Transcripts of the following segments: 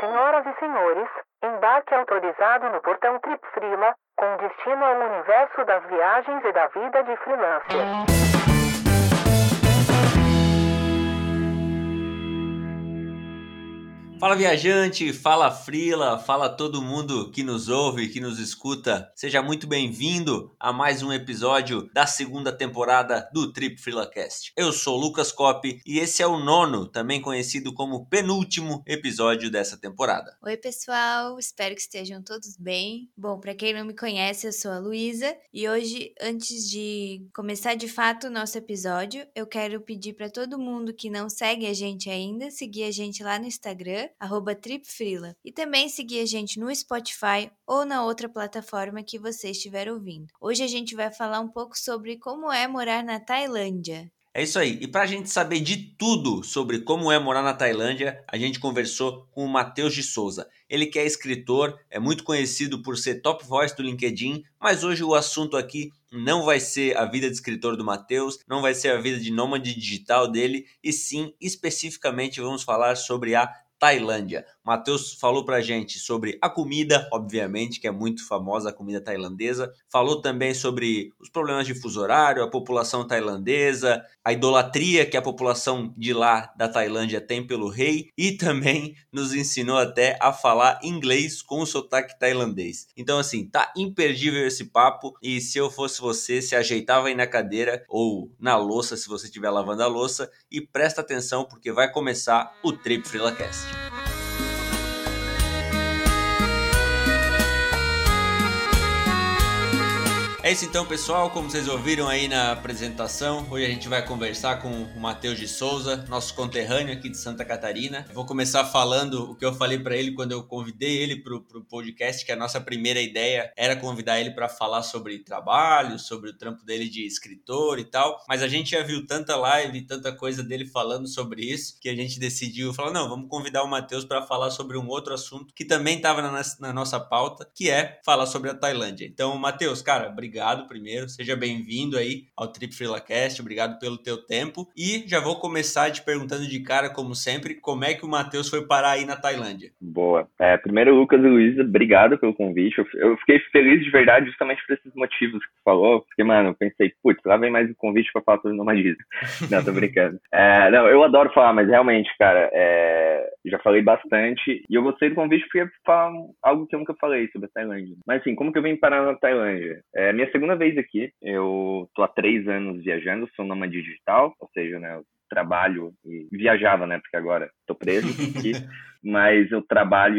Senhoras e senhores, embarque autorizado no portão Trip com destino ao universo das viagens e da vida de freelancer. Fala viajante, fala Frila, fala todo mundo que nos ouve, que nos escuta. Seja muito bem-vindo a mais um episódio da segunda temporada do Trip FrilaCast. Eu sou Lucas Cop e esse é o nono, também conhecido como penúltimo episódio dessa temporada. Oi, pessoal, espero que estejam todos bem. Bom, para quem não me conhece, eu sou a Luísa e hoje, antes de começar de fato o nosso episódio, eu quero pedir para todo mundo que não segue a gente ainda, seguir a gente lá no Instagram arroba tripfrila. E também seguir a gente no Spotify ou na outra plataforma que você estiver ouvindo. Hoje a gente vai falar um pouco sobre como é morar na Tailândia. É isso aí. E para a gente saber de tudo sobre como é morar na Tailândia, a gente conversou com o Matheus de Souza. Ele que é escritor, é muito conhecido por ser top voice do LinkedIn, mas hoje o assunto aqui não vai ser a vida de escritor do Matheus, não vai ser a vida de nômade digital dele, e sim, especificamente, vamos falar sobre a Tailândia. Matheus falou pra gente sobre a comida, obviamente, que é muito famosa a comida tailandesa. Falou também sobre os problemas de fuso horário, a população tailandesa, a idolatria que a população de lá da Tailândia tem pelo rei e também nos ensinou até a falar inglês com o sotaque tailandês. Então assim, tá imperdível esse papo e se eu fosse você, se ajeitava aí na cadeira ou na louça se você estiver lavando a louça e presta atenção porque vai começar o Trip FrilaCast. É isso então, pessoal. Como vocês ouviram aí na apresentação, hoje a gente vai conversar com o Matheus de Souza, nosso conterrâneo aqui de Santa Catarina. Eu vou começar falando o que eu falei para ele quando eu convidei ele para o podcast, que a nossa primeira ideia era convidar ele para falar sobre trabalho, sobre o trampo dele de escritor e tal. Mas a gente já viu tanta live, tanta coisa dele falando sobre isso, que a gente decidiu falar: não, vamos convidar o Matheus para falar sobre um outro assunto que também estava na, na nossa pauta, que é falar sobre a Tailândia. Então, Matheus, cara, obrigado obrigado primeiro. Seja bem-vindo aí ao Trip FrilaCast. Obrigado pelo teu tempo. E já vou começar te perguntando de cara, como sempre, como é que o Matheus foi parar aí na Tailândia? Boa. É, primeiro, Lucas e Luísa, obrigado pelo convite. Eu fiquei feliz de verdade justamente por esses motivos que tu falou. Porque, mano, eu pensei, putz, lá vem mais um convite pra falar sobre nomadismo. não, tô brincando. É, não, eu adoro falar, mas realmente, cara, é, já falei bastante. E eu gostei do convite porque falar algo que eu nunca falei sobre a Tailândia. Mas assim, como que eu vim parar na Tailândia? É, minha segunda vez aqui. Eu tô há três anos viajando, sou nômade digital, ou seja, né, trabalho e viajava, né, porque agora tô preso aqui. mas eu trabalho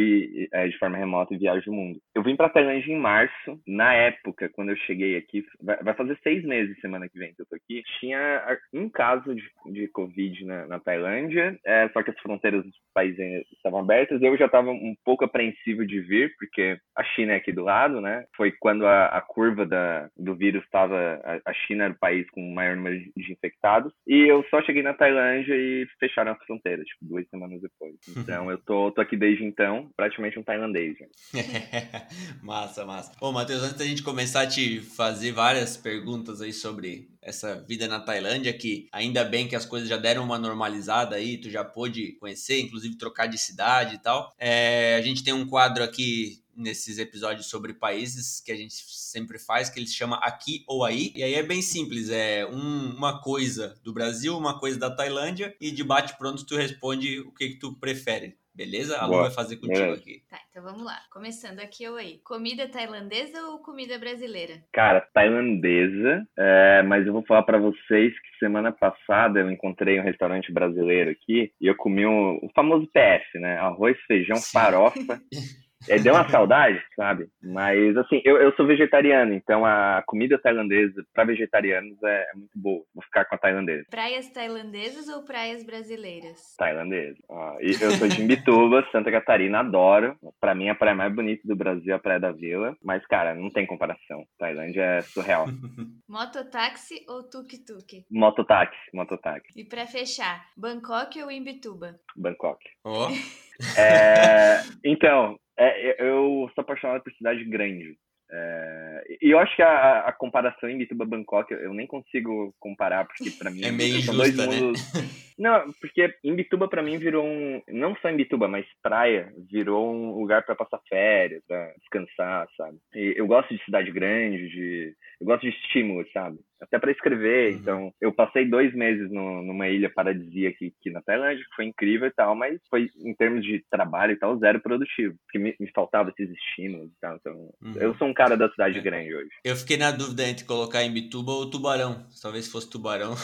é, de forma remota e viajo o mundo. Eu vim para Tailândia em março. Na época, quando eu cheguei aqui, vai, fazer seis meses semana que vem que eu tô aqui. Tinha um caso de, de Covid na, na Tailândia, é, só que as fronteiras dos países estavam abertas. Eu já estava um pouco apreensivo de vir, porque a China é aqui do lado, né? Foi quando a, a curva da, do vírus estava. A, a China era o país com o maior número de infectados. E eu só cheguei na Tailândia e fecharam as fronteiras, tipo, duas semanas depois. Então eu tô Tô, tô aqui desde então, praticamente um tailandês. massa, massa. Ô, Matheus, antes da gente começar a te fazer várias perguntas aí sobre essa vida na Tailândia, que ainda bem que as coisas já deram uma normalizada aí, tu já pôde conhecer, inclusive trocar de cidade e tal. É, a gente tem um quadro aqui nesses episódios sobre países que a gente sempre faz, que ele se chama Aqui ou Aí. E aí é bem simples, é um, uma coisa do Brasil, uma coisa da Tailândia, e de bate pronto tu responde o que, que tu prefere. Beleza? A Lu vai fazer contigo aqui. Tá, então vamos lá. Começando aqui ou aí. Comida tailandesa ou comida brasileira? Cara, tailandesa, é, mas eu vou falar para vocês que semana passada eu encontrei um restaurante brasileiro aqui e eu comi o, o famoso PF, né? Arroz, feijão, Sim. farofa. É, deu uma saudade, sabe? Mas, assim, eu, eu sou vegetariano, então a comida tailandesa para vegetarianos é, é, muito boa. Vou ficar com a tailandesa. Praias tailandesas ou praias brasileiras? Tailandesa. Ó, eu sou de Imbituba, Santa Catarina, adoro. Para mim, a praia mais bonita do Brasil é a Praia da Vila. Mas, cara, não tem comparação. Tailândia é surreal. mototáxi ou tuk-tuk? Mototáxi, mototáxi. E para fechar, Bangkok ou Imbituba? Bangkok. Ó. Oh. É, então, é, eu sou apaixonado por cidade grande. É, e eu acho que a, a comparação em Bituba-Bangkok, eu nem consigo comparar, porque para mim... É meio são injusta, dois né? mundos... Não, porque em Bituba para mim virou um... Não só em Bituba, mas praia virou um lugar para passar férias, pra descansar, sabe? E eu gosto de cidade grande, de... Eu gosto de estímulo, sabe? Até para escrever, Uhum. então eu passei dois meses no, numa ilha paradisíaca aqui, aqui na Tailândia, que foi incrível e tal, mas foi em termos de trabalho e tal, zero produtivo, porque me, me faltava esses estímulos e tal, então Uhum. eu sou um cara da cidade grande hoje. Eu fiquei na dúvida entre colocar em Bituba ou Tubarão. Talvez fosse Tubarão.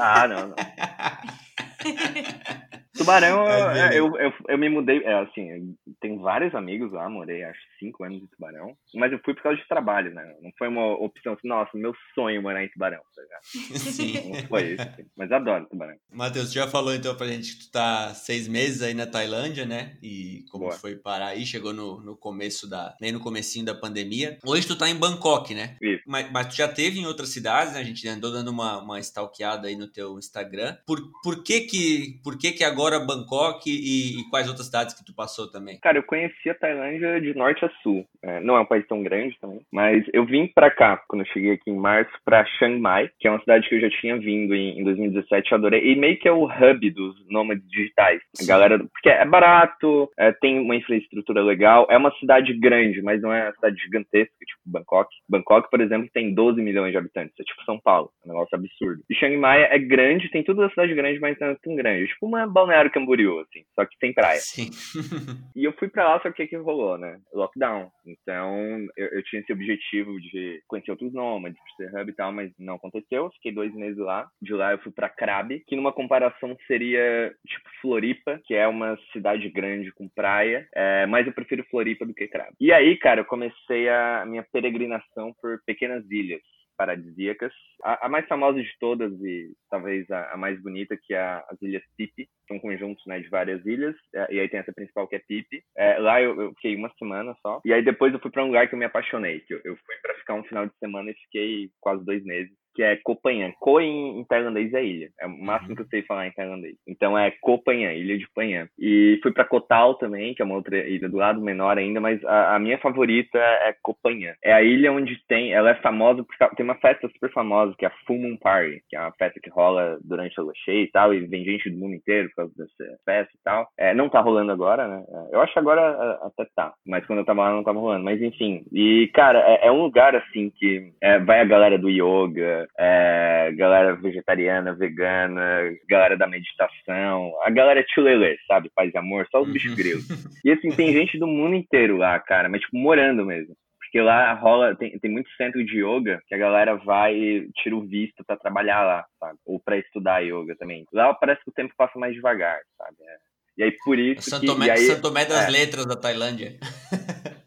Ah, não, não. Tubarão, é, eu, eu, eu me mudei, é, assim, tenho vários amigos lá, morei acho cinco anos em Tubarão, mas eu fui por causa de trabalho, né? Não foi uma opção assim, nossa, meu sonho morar em Tubarão, tá ligado? Sim. Não foi isso, assim, mas adoro Tubarão. Matheus, tu já falou então pra gente que tu tá seis meses aí na Tailândia, né? E como Boa. foi parar aí, chegou no, no começo da. nem no comecinho da pandemia. Hoje tu tá em Bangkok, né? Isso. Mas, mas tu já teve em outras cidades, né? A gente andou dando uma, uma stalkeada aí no teu Instagram. Por, por que que. Por que que agora Bangkok e, e quais outras cidades que tu passou também? Cara, eu conheci a Tailândia de norte a sul. É, não é um país tão grande também, mas eu vim pra cá, quando eu cheguei aqui em março, pra Chiang Mai, que é uma cidade que eu já tinha vindo em, em 2017, eu adorei. E meio que é o hub dos nômades digitais. A galera, porque é barato, é, tem uma infraestrutura legal, é uma cidade grande, mas não é uma cidade gigantesca, tipo Bangkok. Bangkok, por exemplo, tem 12 milhões de habitantes, é tipo São Paulo, é um negócio absurdo. E Chiang Mai é grande, tem tudo da cidade grande, mas não é tão grande. É tipo uma Balneário Camboriú, assim, só que tem praia. Sim. E eu fui pra lá, só que o que rolou, né? Lockdown. Então, eu, eu tinha esse objetivo de conhecer outros nômades, ser hub e tal, mas não aconteceu. Fiquei dois meses lá. De lá eu fui pra Krabi, que numa comparação seria tipo Floripa, que é uma cidade grande com praia, é, mas eu prefiro Floripa do que Krabi. E aí, cara, eu comecei a minha peregrinação por pequenas ilhas paradisíacas. A, a mais famosa de todas e talvez a, a mais bonita, que é as Ilhas Pipi, são conjuntos né, de várias ilhas, é, e aí tem essa principal que é Pipi. É, lá eu, eu fiquei uma semana só, e aí depois eu fui para um lugar que eu me apaixonei, que eu, eu fui para ficar um final de semana e fiquei quase dois meses, que é Phangan. Koh em, em tailandês é ilha, é o máximo Uhum. que eu sei falar em tailandês. Então é Phangan, ilha de Phangan. E fui para Koh Tao também, que é uma outra ilha do lado, menor ainda, mas a, a minha favorita é Koh Phangan. É a ilha onde tem, ela é famosa por causa- tem uma festa super famosa que é a Full Moon Party, que é uma festa que rola durante a lua cheia e tal, e vem gente do mundo inteiro por causa dessa festa e tal. É, não tá rolando agora, né? É, Eu acho que agora é, até tá, mas quando eu tava lá não tava rolando. Mas enfim, e cara, é, é um lugar assim que é, vai a galera do yoga, é, galera vegetariana, vegana, galera da meditação, a galera chulelê, sabe? Paz e amor, só os bichos grilos. E assim, tem gente do mundo inteiro lá, cara, mas tipo, morando mesmo. Porque lá rola, tem, tem muito centro de yoga que a galera vai tira o visto pra trabalhar lá, sabe? Ou pra estudar yoga também. Lá parece que o tempo passa mais devagar, sabe? É. E aí por isso Santo que... Tomé, e aí, Santo Tomé das é. Letras da Tailândia.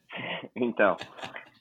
Então.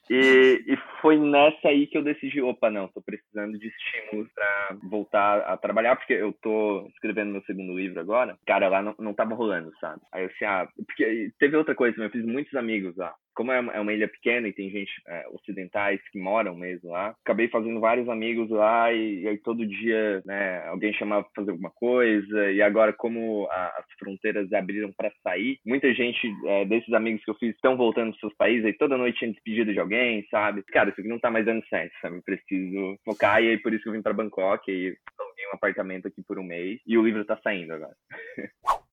E, e foi nessa aí que eu decidi, opa, não, tô precisando de estímulos pra voltar a trabalhar, porque eu tô escrevendo meu segundo livro agora. Cara, lá não, não tava rolando, sabe? Aí eu assim, ah, porque teve outra coisa eu fiz muitos amigos lá. Como é uma, é uma ilha pequena e tem gente é, ocidentais que moram mesmo lá, acabei fazendo vários amigos lá e, e aí todo dia, né, alguém chamava pra fazer alguma coisa. E agora, como a- as fronteiras abriram pra sair, muita gente é, desses amigos que eu fiz estão voltando pros seus países aí toda noite tinha despedida de alguém, sabe? Cara, isso aqui não tá mais dando certo, sabe? Eu preciso focar e aí por isso que eu vim pra Bangkok e aluguei um apartamento aqui por um mês e o livro tá saindo agora.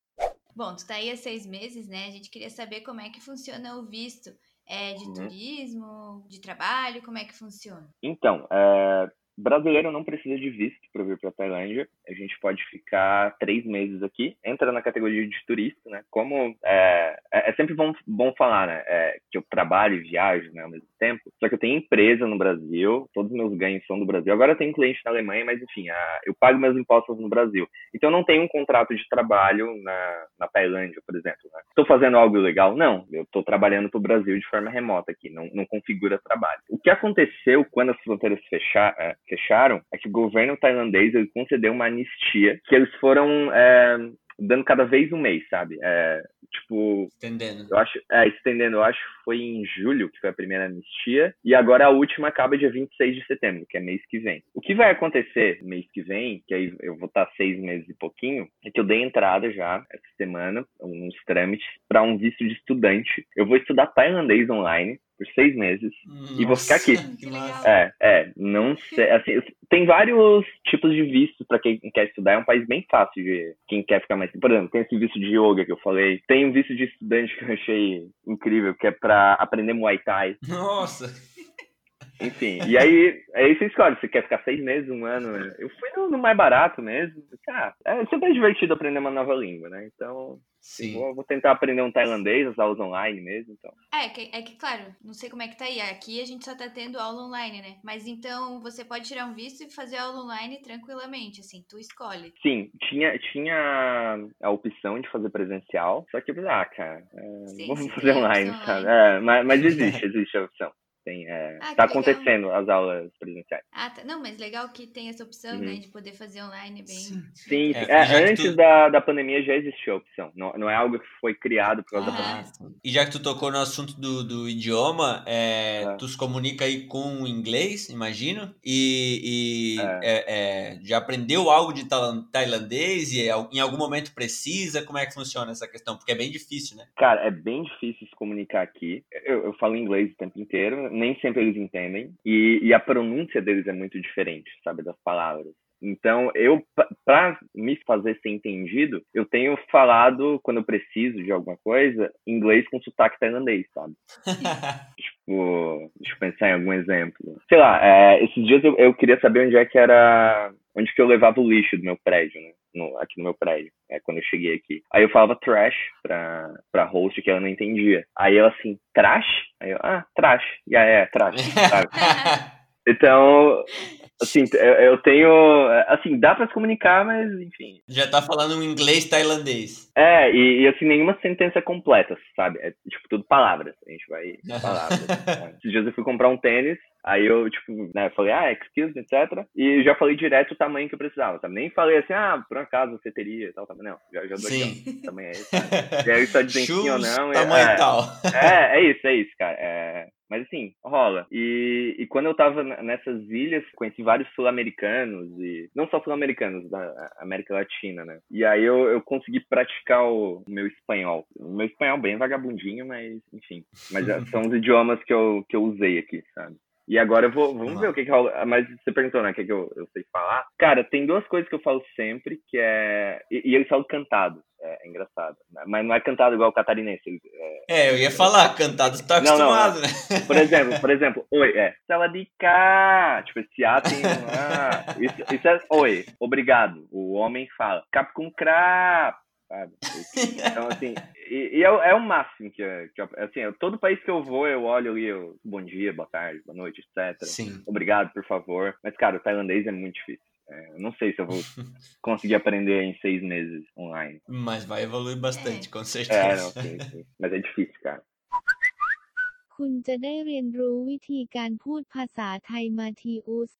Bom, tu tá aí há seis meses, né? A gente queria saber como é que funciona o visto. É de Uhum. turismo, de trabalho, como é que funciona? Então, é, brasileiro não precisa de visto para vir para Tailândia. A gente pode ficar três meses aqui. Entra na categoria de turista, né? Como é, é é sempre bom, bom falar, né? É, que eu trabalho e viajo né, ao mesmo tempo. Só que eu tenho empresa no Brasil, todos os meus ganhos são do Brasil. Agora eu tenho cliente na Alemanha, mas enfim, a- eu pago meus impostos no Brasil. Então eu não tenho um contrato de trabalho na, na Tailândia, por exemplo. Né? Estou fazendo algo ilegal? Não. Eu estou trabalhando para o Brasil de forma remota aqui, não, não configura trabalho. O que aconteceu quando as fronteiras fecha- eh, fecharam é que o governo tailandês ele concedeu uma anistia que eles foram eh, dando cada vez um mês, sabe? É, tipo, Entendendo. eu acho, é, estendendo, eu acho que foi em julho que foi a primeira anistia, e agora a última acaba dia 26 de setembro, que é mês que vem. O que vai acontecer mês que vem, que aí eu vou estar seis meses e pouquinho, é que eu dei entrada já essa semana, uns trâmites, para um visto de estudante. Eu vou estudar tailandês online, por seis meses Nossa, e vou ficar aqui. É, é, não sei, assim, tem vários tipos de visto para quem quer estudar, é um país bem fácil de quem quer ficar mais, por exemplo, tem esse visto de yoga que eu falei, tem um visto de estudante que eu achei incrível, que é para aprender Muay Thai, Nossa. Enfim, e aí, aí você escolhe, você quer ficar seis meses, um ano, eu fui no, no mais barato mesmo, ah, é sempre é divertido aprender uma nova língua, né, então Sim. vou, vou tentar aprender um tailandês, as aulas online mesmo, então. É que, é que, claro, não sei como é que tá aí. Aqui a gente só tá tendo aula online, né? Mas então você pode tirar um visto e fazer aula online tranquilamente, assim, tu escolhe. Sim, tinha, tinha a opção de fazer presencial, só que, ah, cara, é, Sim, vamos sim, fazer online, opção sabe? online. É, mas, mas existe, existe a opção. Tem, é, Ah, tá legal. acontecendo as aulas presenciais. Ah, tá. Não, mas legal que tem essa opção, Uhum. né? De poder fazer online bem. Sim. Sim, É. É, antes tu- da, da pandemia já existia a opção. Não, não é algo que foi criado por causa da Ah. pandemia. E já que tu tocou no assunto do, do idioma, é, É. tu se comunica aí com o inglês, imagino, e, e, é, é, já aprendeu algo de tailan- tailandês e em algum momento precisa? Como é que funciona essa questão? Porque é bem difícil, né? Cara, é bem difícil se comunicar aqui. Eu, eu falo inglês o tempo inteiro, nem sempre eles entendem. E, e a pronúncia deles é muito diferente, sabe, das palavras. Então, eu, pa- pra me fazer ser entendido, eu tenho falado, quando eu preciso de alguma coisa, inglês com sotaque tailandês, sabe? Tipo, deixa eu pensar em algum exemplo. Sei lá, é, esses dias eu, eu queria saber onde é que era. Onde que eu levava o lixo do meu prédio, né? No- aqui no meu prédio, é, quando eu cheguei aqui. Aí eu falava trash pra, pra host que ela não entendia. Aí ela assim, trash? Aí eu, ah, trash. E aí é, trash, sabe? Então, assim, eu, eu tenho. Assim, dá pra se comunicar, mas enfim. já tá falando um inglês tailandês. É, e, e, assim, nenhuma sentença completa, sabe? É tipo tudo palavras. A gente vai palavras. né? Esses dias eu fui comprar um tênis, aí eu, tipo, né, falei, ah, excuse me, etc. E já falei direto o tamanho que eu precisava, sabe? Nem falei assim, ah, por acaso você teria e tal, sabe? Não, já, já dou aqui, ó, tamanho é esse. sabe? E aí só dizem sim ou não. e- tamanho é, tal. é, é isso, é isso, cara. É, mas assim, rola. E, e quando eu tava nessas ilhas, conheci vários sul-americanos, e não só sul-americanos, da América Latina, né? E aí eu, eu consegui praticar o meu espanhol. O meu espanhol bem vagabundinho, mas enfim. Mas é- são os idiomas que eu, que eu usei aqui, sabe? E agora eu vou, vamos ver o que que rola. Mas você perguntou, né, o que, que eu, eu sei falar? Cara, tem duas coisas que eu falo sempre, que é... E, e eu falo cantado, é, é engraçado. Mas não é cantado igual o catarinense. é, É, eu ia falar, cantado, tu tá Não, não, acostumado, né? por exemplo, por exemplo, oi, é. Sala de cá. Tipo, esse A tem um A. Isso, isso é oi, obrigado. O homem fala. Cap com crap Sabe? Então, assim, e, e é, o- é o máximo que, eu- que eu- assim, eu- todo país que eu vou, eu olho ali, eu, bom dia, boa tarde, boa noite, etc. Sim. Obrigado, por favor. Mas, cara, o tailandês é muito difícil. É, eu não sei se eu vou conseguir aprender em seis meses online. Mas vai evoluir bastante, com É, certeza. não, sim, sim. Mas é difícil, cara. คุณจะได้เรียนรู้วิธีการพูดภาษาไทยมาทีอุส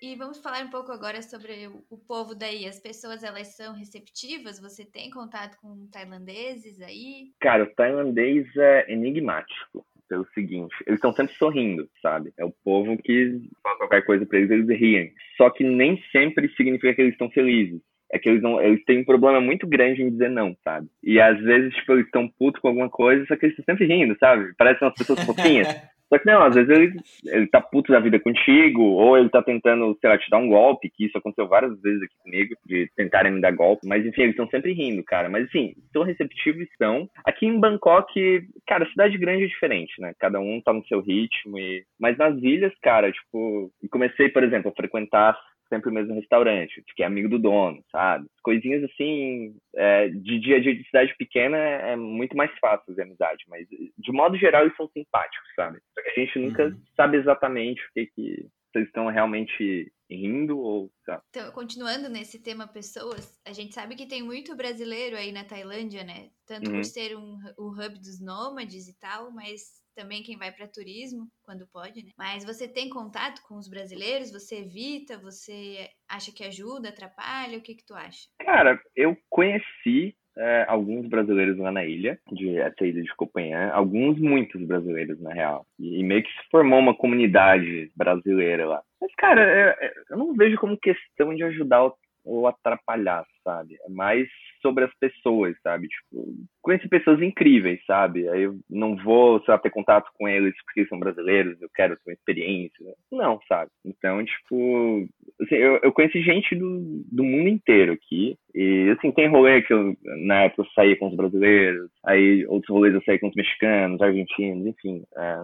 e vamos falar um pouco agora sobre o, o povo daí. As pessoas, elas são receptivas? Você tem contato com tailandeses aí? Cara, o tailandês é enigmático. Pelo seguinte, eles estão sempre sorrindo, sabe? É o povo que fala qualquer coisa pra eles, eles riem. Só que nem sempre significa que eles estão felizes. É que eles não, eles têm um problema muito grande em dizer não, sabe? E às vezes, tipo, eles estão putos com alguma coisa, só que eles estão sempre rindo, sabe? Parecem umas pessoas fofinhas. Só que não, às vezes ele, ele tá puto da vida contigo, ou ele tá tentando, sei lá, te dar um golpe, que isso aconteceu várias vezes aqui comigo, de tentarem me dar golpe. Mas enfim, eles estão sempre rindo, cara. Mas assim, são receptivos estão. Aqui em Bangkok, cara, cidade grande é diferente, né? Cada um tá no seu ritmo. E... Mas nas ilhas, cara, tipo, e comecei, por exemplo, a frequentar sempre o mesmo restaurante, fiquei amigo do dono, sabe? Coisinhas assim, é, de dia a dia de cidade pequena é muito mais fácil fazer amizade, mas de modo geral eles são simpáticos, sabe? Só que a gente nunca Uhum. sabe exatamente o que que vocês estão realmente rindo ou, sabe? Então, continuando nesse tema pessoas, a gente sabe que tem muito brasileiro aí na Tailândia, né? Tanto Uhum. por ser um, o hub dos nômades e tal, mas também quem vai para turismo, quando pode, né? Mas você tem contato com os brasileiros? Você evita? Você acha que ajuda, atrapalha? O que que tu acha? Cara, eu conheci é, alguns brasileiros lá na ilha, de essa ilha de Copanhã, alguns, muitos brasileiros, na real. E, e meio que se formou uma comunidade brasileira lá. Mas, cara, eu, eu não vejo como questão de ajudar o, ou atrapalhar, sabe? É mais sobre as pessoas, sabe? Tipo, conheci pessoas incríveis, sabe? Aí eu não vou, sei lá, ter contato com eles porque são brasileiros, eu quero ter uma experiência. Não, sabe? Então, tipo, assim, eu, eu conheci gente do, do mundo inteiro aqui. E, assim, tem rolê que eu, na época, eu saía com os brasileiros, aí outros rolês eu saía com os mexicanos, argentinos, enfim. É,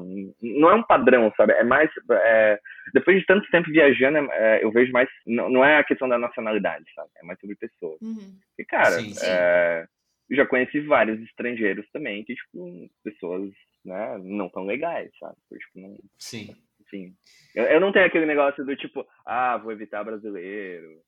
não é um padrão, sabe? É mais. É, depois de tanto tempo viajando, é, eu vejo mais. Não, não é a questão da nacionalidade, sabe? É mais sobre pessoas. Uhum. E, cara, Sim, sim. é, eu já conheci vários estrangeiros também, que, tipo, pessoas, né, não tão legais, sabe? Tipo, não, Sim. enfim. Eu, eu não tenho aquele negócio do tipo, ah, vou evitar brasileiro.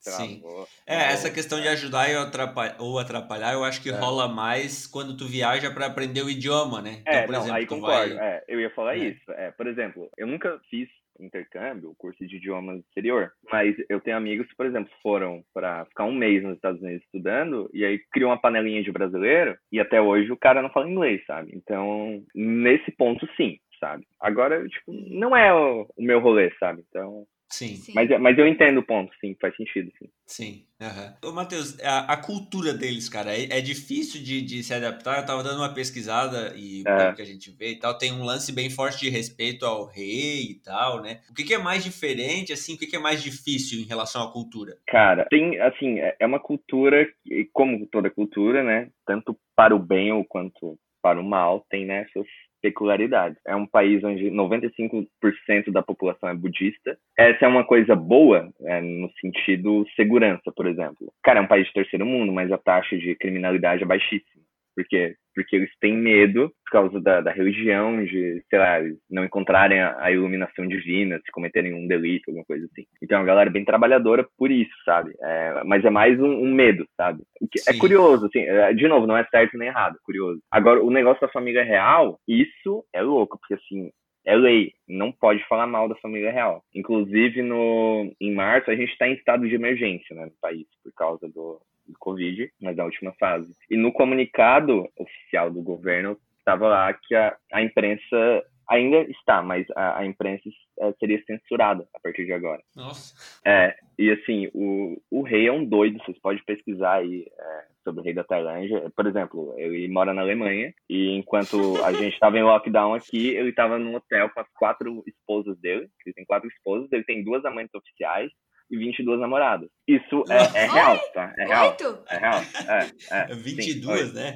Sim. É, vou- essa questão de ajudar atrapalhar, ou atrapalhar, eu acho que É. rola mais quando tu viaja para aprender o idioma, né? Então, É, por não, exemplo, aí tu concordo. vai. É, eu ia falar É. isso. É, por exemplo, eu nunca fiz intercâmbio, curso de idiomas exterior, mas eu tenho amigos que, por exemplo, foram para ficar um mês nos Estados Unidos estudando e aí criou uma panelinha de brasileiro e até hoje o cara não fala inglês, sabe? Então, nesse ponto, sim, sabe? Agora, tipo, não é o, o meu rolê, sabe? Então, Sim, Sim. mas, mas eu entendo o ponto, sim, faz sentido, sim. sim. aham. Ô, Matheus, a, a cultura deles, cara, é, é difícil de, de se adaptar. Eu tava dando uma pesquisada e É. pelo que a gente vê e tal, tem um lance bem forte de respeito ao rei e tal, né? O que, que é mais diferente, assim, o que, que é mais difícil em relação à cultura? Cara, tem, assim, é é uma cultura, como toda cultura, né? Tanto para o bem ou quanto para o mal, tem, né, suas peculiaridades. É um país onde 95% da população é budista. Essa é uma coisa boa, é, no sentido segurança, por exemplo. Cara, é um país de terceiro mundo, mas a taxa de criminalidade é baixíssima. Por quê? Porque eles têm medo, por causa da, da religião, de, sei lá, não encontrarem a, a iluminação divina, se cometerem um delito, alguma coisa assim. Então, a galera é bem trabalhadora por isso, sabe? É, mas é mais um, um medo, sabe? É curioso, assim, é, de novo, não é certo nem errado, é curioso. Agora, o negócio da família real, isso é louco, porque assim, é lei, não pode falar mal da família real. Inclusive, no, em março, a gente está em estado de emergência né, no país, por causa do, do Covid, mas da última fase. E no comunicado oficial do governo, estava lá que a, a imprensa ainda está, mas a, a imprensa eh, seria censurada a partir de agora. Nossa. É, e assim, o, o rei é um doido, vocês podem pesquisar aí é, sobre o rei da Tailândia. Por exemplo, ele mora na Alemanha e enquanto a gente estava em lockdown aqui, ele estava num hotel com as quatro esposas dele. Ele tem quatro esposas, ele tem duas amantes oficiais e 22 namoradas. Isso é, é real, tá? É real. Oito? É real. É, é, sim, 22, né?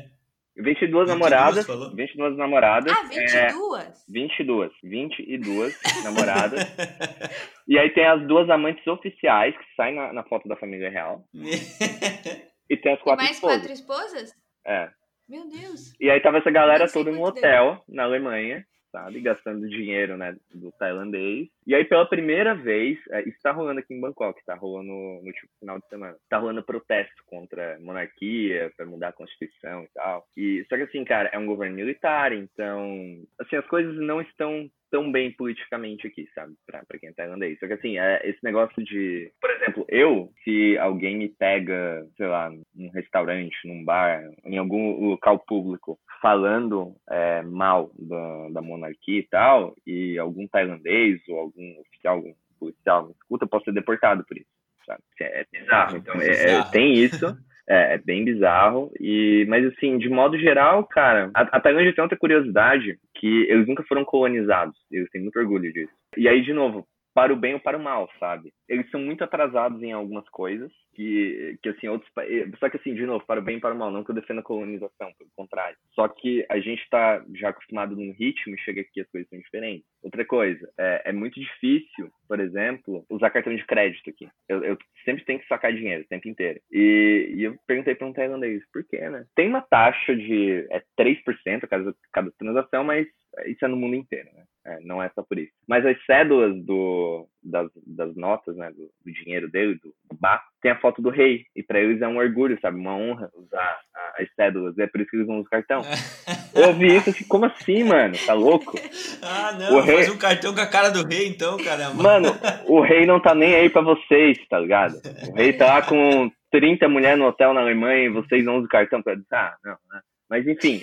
22 22 namoradas. falou? 22 namoradas. Ah, é, 22? 22. 22 namoradas. E aí tem as duas amantes oficiais que saem na, na foto da família real. E tem as E quatro mais esposas. quatro esposas? É. Meu Deus. E aí tava essa galera toda no quanto hotel, na Alemanha, sabe? Gastando dinheiro, né, do tailandês. E aí, pela primeira vez, é, isso tá rolando aqui em Bangkok, tá rolando no, tipo, final de semana. Tá rolando protesto contra a monarquia, pra mudar a Constituição e tal. E, só que assim, cara, é um governo militar, então, assim, as coisas não estão tão bem politicamente aqui, sabe? Pra, pra quem é tailandês. Só que assim, é esse negócio de. Por exemplo, eu, se alguém me pega, sei lá, num restaurante, num bar, em algum local público, falando é, mal da, da monarquia e tal, e algum tailandês ou algum oficial, algum policial me escuta, eu posso ser deportado por isso. Sabe? É, é bizarro. Então, é- é- Bizarro. tem isso. É, é bem bizarro. E, mas assim, de modo geral, cara, a, a Tailândia tem outra curiosidade que eles nunca foram colonizados. Eles têm muito orgulho disso. E aí, de novo, para o bem ou para o mal, sabe? Eles são muito atrasados em algumas coisas que, que assim, outros eh, Só que assim, de novo, para o bem e para o mal, não que eu defenda a colonização, pelo contrário. Só que a gente está já acostumado num ritmo e chega aqui as coisas são diferentes. Outra coisa, é, é muito difícil, por exemplo, usar cartão de crédito aqui. Eu, eu sempre tenho que sacar dinheiro o tempo inteiro. E, e eu perguntei para um tailandês, por quê, né? Tem uma taxa de é 3% a cada, cada transação, mas isso é no mundo inteiro, né? É, não é só por isso. Mas as cédulas do, das, das notas, né, do, do dinheiro dele, do, do bar, tem a foto do rei. E para eles é um orgulho, sabe? Uma honra usar as cédulas. É por isso que eles usam os cartão. Eu ouvi isso assim, como assim, mano? Tá louco? ah, não, O rei- faz um cartão com a cara do rei, então, caramba. Mano, o rei não tá nem aí pra vocês, tá ligado? O rei tá lá com 30 mulheres no hotel na Alemanha e vocês não usam o cartão pra ah, não, né? Mas enfim,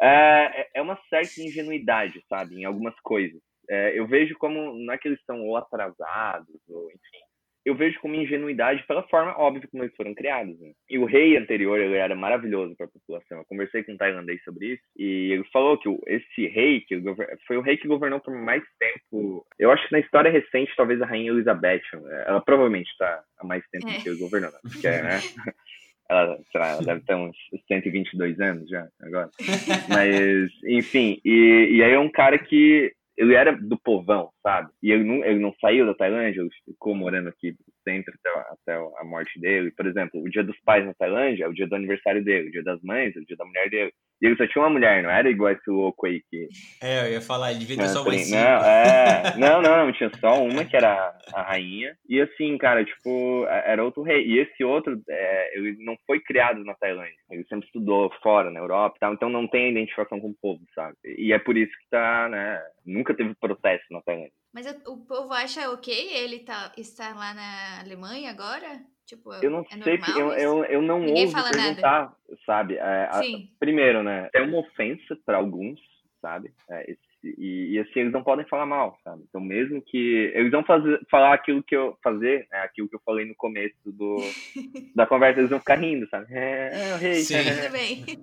é, é uma certa ingenuidade, sabe, em algumas coisas. É, eu vejo como, não é que eles são ou atrasados, ou enfim. eu vejo como ingenuidade pela forma óbvia como eles foram criados. Né? E o rei anterior, ele era maravilhoso para a população. Eu conversei com um tailandês sobre isso e ele falou que esse rei, que foi o rei que governou por mais tempo. Eu acho que na história recente, talvez a rainha Elizabeth, ela provavelmente está há mais tempo é. que ele governou, né? porque, né? Ela, lá, ela deve ter uns 122 anos já, agora. Mas, enfim, e, e aí é um cara que ele era do povão, sabe? E ele não, ele não saiu da Tailândia, ele ficou morando aqui sempre até, até a morte dele. Por exemplo, o dia dos pais na Tailândia é o dia do aniversário dele, o dia das mães é o dia da mulher dele. E ele só tinha uma mulher, não era igual esse louco aí que. É, eu ia falar, ele devia ter só uma não, é, não, não, não, tinha só uma que era a rainha. E assim, cara, tipo, era outro rei. E esse outro, é, ele não foi criado na Tailândia. Ele sempre estudou fora, na Europa e tal, então não tem identificação com o povo, sabe? E é por isso que tá, né? Nunca teve protesto na Tailândia. Mas o povo acha ok ele tá, estar lá na Alemanha agora? Tipo, eu não é sei, eu, eu, eu não Ninguém ouso perguntar, nada. sabe? É, a, primeiro, né? É uma ofensa para alguns, sabe? É, esse e, e, assim, eles não podem falar mal, sabe? Então, mesmo que. Eles vão fazer, falar aquilo que eu. Fazer, né? Aquilo que eu falei no começo do, da conversa, eles vão ficar rindo, sabe? É, é o rei. Sim. Tudo bem.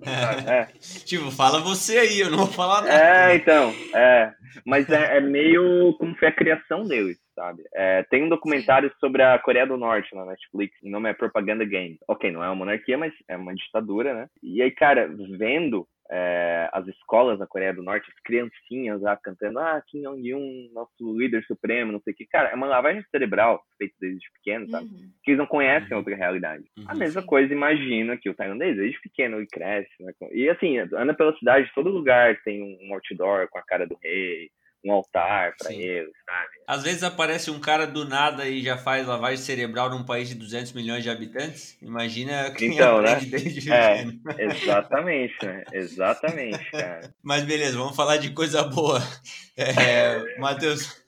É. Tipo, fala você aí, eu não vou falar nada. É, então. É. Mas é, é meio como foi a criação deles, sabe? É, tem um documentário Sim. sobre a Coreia do Norte na Netflix, o nome é Propaganda Game. Ok, não é uma monarquia, mas é uma ditadura, né? E aí, cara, vendo é, as escolas na Coreia do Norte, as criancinhas lá cantando, ah, Kim Jong-un, nosso líder supremo, não sei o que. Cara, é uma lavagem cerebral feita desde pequeno, sabe? Uhum. Que eles não conhecem uhum. outra realidade. Uhum. A mesma coisa, imagina que o tailandês, desde pequeno, ele cresce, né? E assim, anda pela cidade, todo lugar tem um outdoor com a cara do rei, um altar para eles, sabe? Às vezes aparece um cara do nada e já faz lavagem cerebral num país de 200 milhões de habitantes. Imagina quem então, né? desde é, Exatamente, né? Exatamente, cara. Mas beleza, vamos falar de coisa boa. É, Matheus,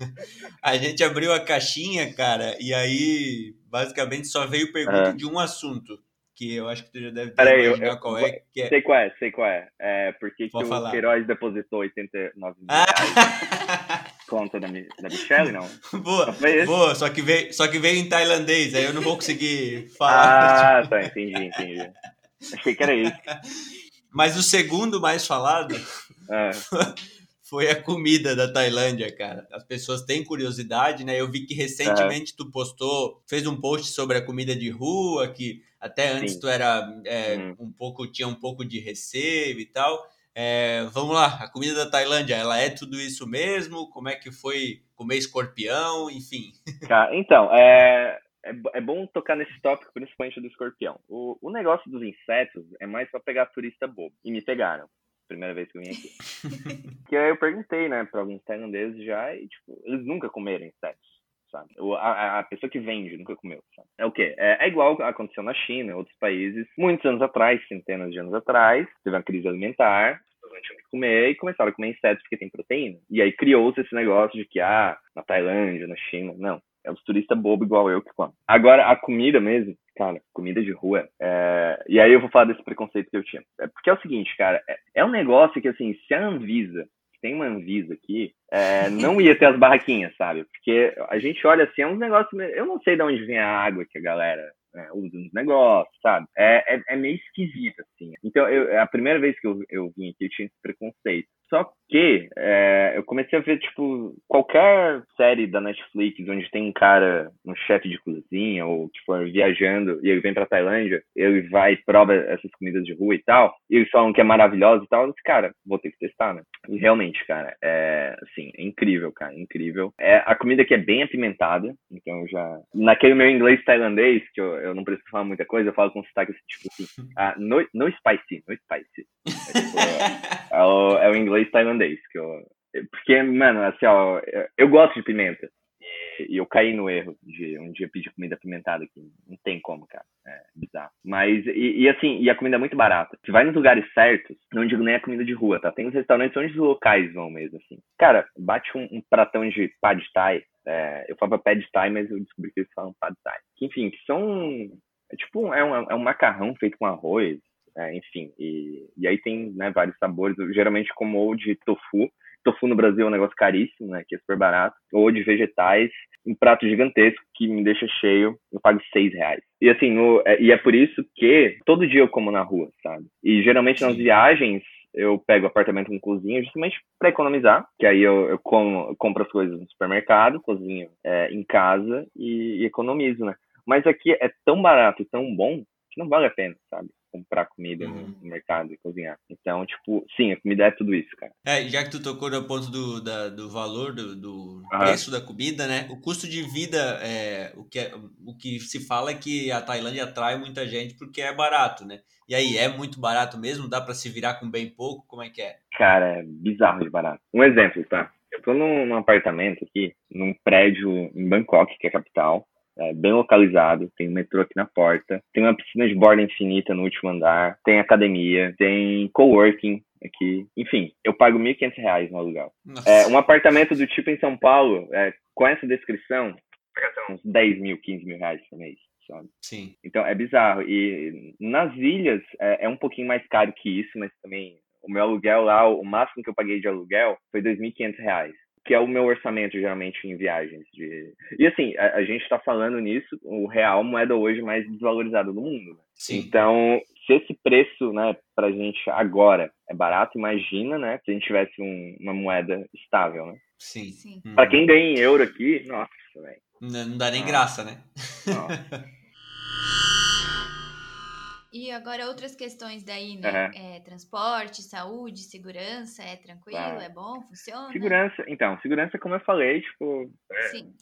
a gente abriu a caixinha, cara, e aí basicamente só veio pergunta de um assunto que eu acho que tu já deve ter eu, qual é, que é. Sei qual é, sei qual é. É porque que o Queiroz depositou 89 mil reais. conta da, da Michelle, não? Boa, boa, só que, veio, só que veio em tailandês, aí eu não vou conseguir falar. Ah, tá, entendi, entendi. Achei que era isso. Mas o segundo mais falado é. foi a comida da Tailândia, cara. As pessoas têm curiosidade, né? Eu vi que recentemente é. tu postou, fez um post sobre a comida de rua, que até antes Sim. tu era é, hum. um pouco, tinha um pouco de receio e tal. É, vamos lá, a comida da Tailândia, ela é tudo isso mesmo? Como é que foi comer escorpião, enfim? então, é, é, é, bom tocar nesse tópico, principalmente do escorpião. O, o negócio dos insetos é mais para pegar turista bobo. E me pegaram. Primeira vez que eu vim aqui. que aí eu perguntei, né, para alguns tailandeses já, e tipo, eles nunca comeram insetos sabe? A, a, pessoa que vende nunca comeu, sabe? É o quê? É, é igual aconteceu na China, outros países, muitos anos atrás, centenas de anos atrás, teve uma crise alimentar, não tinham que comer e começaram a comer insetos porque tem proteína. E aí criou-se esse negócio de que, ah, na Tailândia, na China, não. É os turistas bobo igual eu que comem. Agora, a comida mesmo, cara, comida de rua. É... E aí eu vou falar desse preconceito que eu tinha. É porque é o seguinte, cara, é, é um negócio que, assim, se a Anvisa tem uma Anvisa aqui, é, não ia ter as barraquinhas, sabe? Porque a gente olha assim, é uns negócios. Eu não sei de onde vem a água que a galera né, usa nos negócios, sabe? É, é, é, meio esquisito, assim. Então, eu, a primeira vez que eu, eu vim aqui, eu tinha esse preconceito. Só que é, eu comecei a ver, tipo, qualquer série da Netflix onde tem um cara, um chefe de cozinha, ou que for viajando e ele vem pra Tailândia, ele vai e prova essas comidas de rua e tal, e eles falam que é maravilhoso e tal, eu disse, cara, vou ter que testar, né? E realmente, cara, é, assim, é incrível, cara, é incrível. É a comida que é bem apimentada, então já... Naquele meu inglês tailandês, que eu, eu não preciso falar muita coisa, eu falo com sotaque, tipo assim, ah, no, no spicy, no spicy. É, tipo, é, o, é o inglês tailandês, que eu. Porque, mano, assim, ó, eu gosto de pimenta. E, eu caí no erro de um dia pedir comida apimentada aqui. Não tem como, cara. É bizarro. Mas, e, e, assim, e a comida é muito barata. Se vai nos lugares certos, não digo nem a comida de rua, tá? Tem uns restaurantes onde os locais vão mesmo, assim. Cara, bate um, um pratão de pad thai. É, eu falo pad thai, mas eu descobri que eles falam pad thai. Que, enfim, que são... É tipo, é um, é um macarrão feito com arroz, é, enfim, e, e aí tem né, vários sabores, geralmente com molde de tofu. tofu no Brasil é um negócio caríssimo, né? Que é super barato. Ou de vegetais, um prato gigantesco que me deixa cheio, eu pago seis reais. E assim, no, é, e é por isso que todo dia eu como na rua, sabe? E geralmente nas viagens eu pego apartamento com cozinha justamente para economizar, que aí eu, eu, como, eu compro as coisas no supermercado, cozinho é, em casa e, e economizo, né? Mas aqui é tão barato e tão bom que não vale a pena, sabe? Comprar comida uhum. no mercado e cozinhar. Então, tipo, sim, a comida é tudo isso, cara. É, já que tu tocou no ponto do, da, do valor, do, do uhum. preço da comida, né? O custo de vida, é, o, que é, o que se fala é que a Tailândia atrai muita gente porque é barato, né? E aí, é muito barato mesmo? Dá para se virar com bem pouco? Como é que é? Cara, é bizarro de barato. Um exemplo, tá? Eu tô num, num apartamento aqui, num prédio em Bangkok, que é a capital é, bem localizado, tem um metrô aqui na porta, tem uma piscina de borda infinita no último andar, tem academia, tem coworking aqui, enfim, eu pago R$ 1.500 no aluguel. É, um apartamento do tipo em São Paulo, é, com essa descrição, uns 10 mil, 15 mil reais por mês. Sabe? Sim. Então é bizarro. E nas ilhas é, é um pouquinho mais caro que isso, mas também o meu aluguel lá, o máximo que eu paguei de aluguel foi R$ 2.500 que é o meu orçamento geralmente em viagens. De... E assim, a, a gente está falando nisso, o real moeda hoje mais desvalorizada do mundo. Né? Então, se esse preço, né, pra gente agora é barato, imagina, né, se a gente tivesse um, uma moeda estável, né? Sim. Sim. Pra quem ganha em euro aqui, nossa, velho. Não, não, dá nem graça, né? E agora outras questões daí, né? Uhum. É, transporte, saúde, segurança, é tranquilo, ah. é bom, funciona? Segurança, então, segurança, como eu falei, tipo,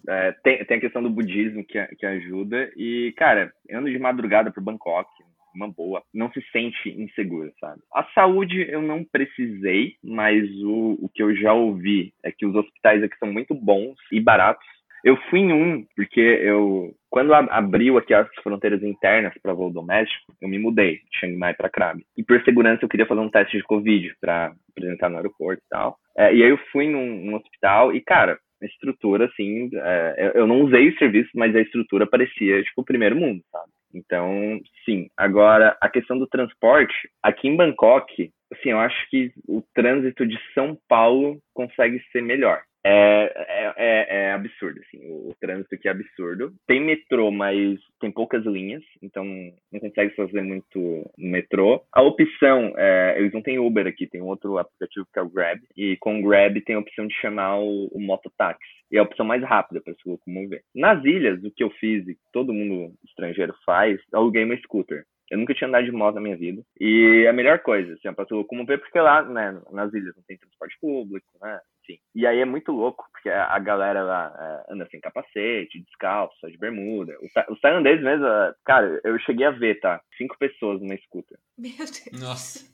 é, tem, tem a questão do budismo que, que ajuda e, cara, ando de madrugada pro Bangkok, uma boa, não se sente inseguro, sabe? A saúde eu não precisei, mas o, o que eu já ouvi é que os hospitais aqui são muito bons e baratos eu fui em um, porque eu. Quando abriu aqui as fronteiras internas para voo doméstico, eu me mudei de Chiang Mai para Krabi. E por segurança eu queria fazer um teste de Covid para apresentar no aeroporto e tal. É, e aí eu fui num, num, hospital e, cara, a estrutura, assim, é, eu não usei o serviço, mas a estrutura parecia, tipo, o primeiro mundo, sabe? Então, sim. Agora, a questão do transporte, aqui em Bangkok, assim, eu acho que o trânsito de São Paulo consegue ser melhor. É, é, é, é, absurdo, assim, o, o, trânsito aqui é absurdo. Tem metrô, mas tem poucas linhas, então não consegue fazer muito metrô. A opção, é, eles não têm Uber aqui, tem um outro aplicativo que é o Grab, e com o Grab tem a opção de chamar o, o mototáxi, e é a opção mais rápida para se locomover. Nas ilhas, o que eu fiz e que todo mundo estrangeiro faz, aluguei uma scooter. Eu nunca tinha andado de moto na minha vida. E a melhor coisa, assim, pra se locomover, porque lá, né, nas ilhas não tem transporte público, né? Enfim. E aí é muito louco, porque a galera lá é, anda sem capacete, descalço, só de bermuda. Os tailandeses mesmo, é, cara, eu cheguei a ver, tá? Cinco pessoas numa scooter. Meu Deus. Nossa.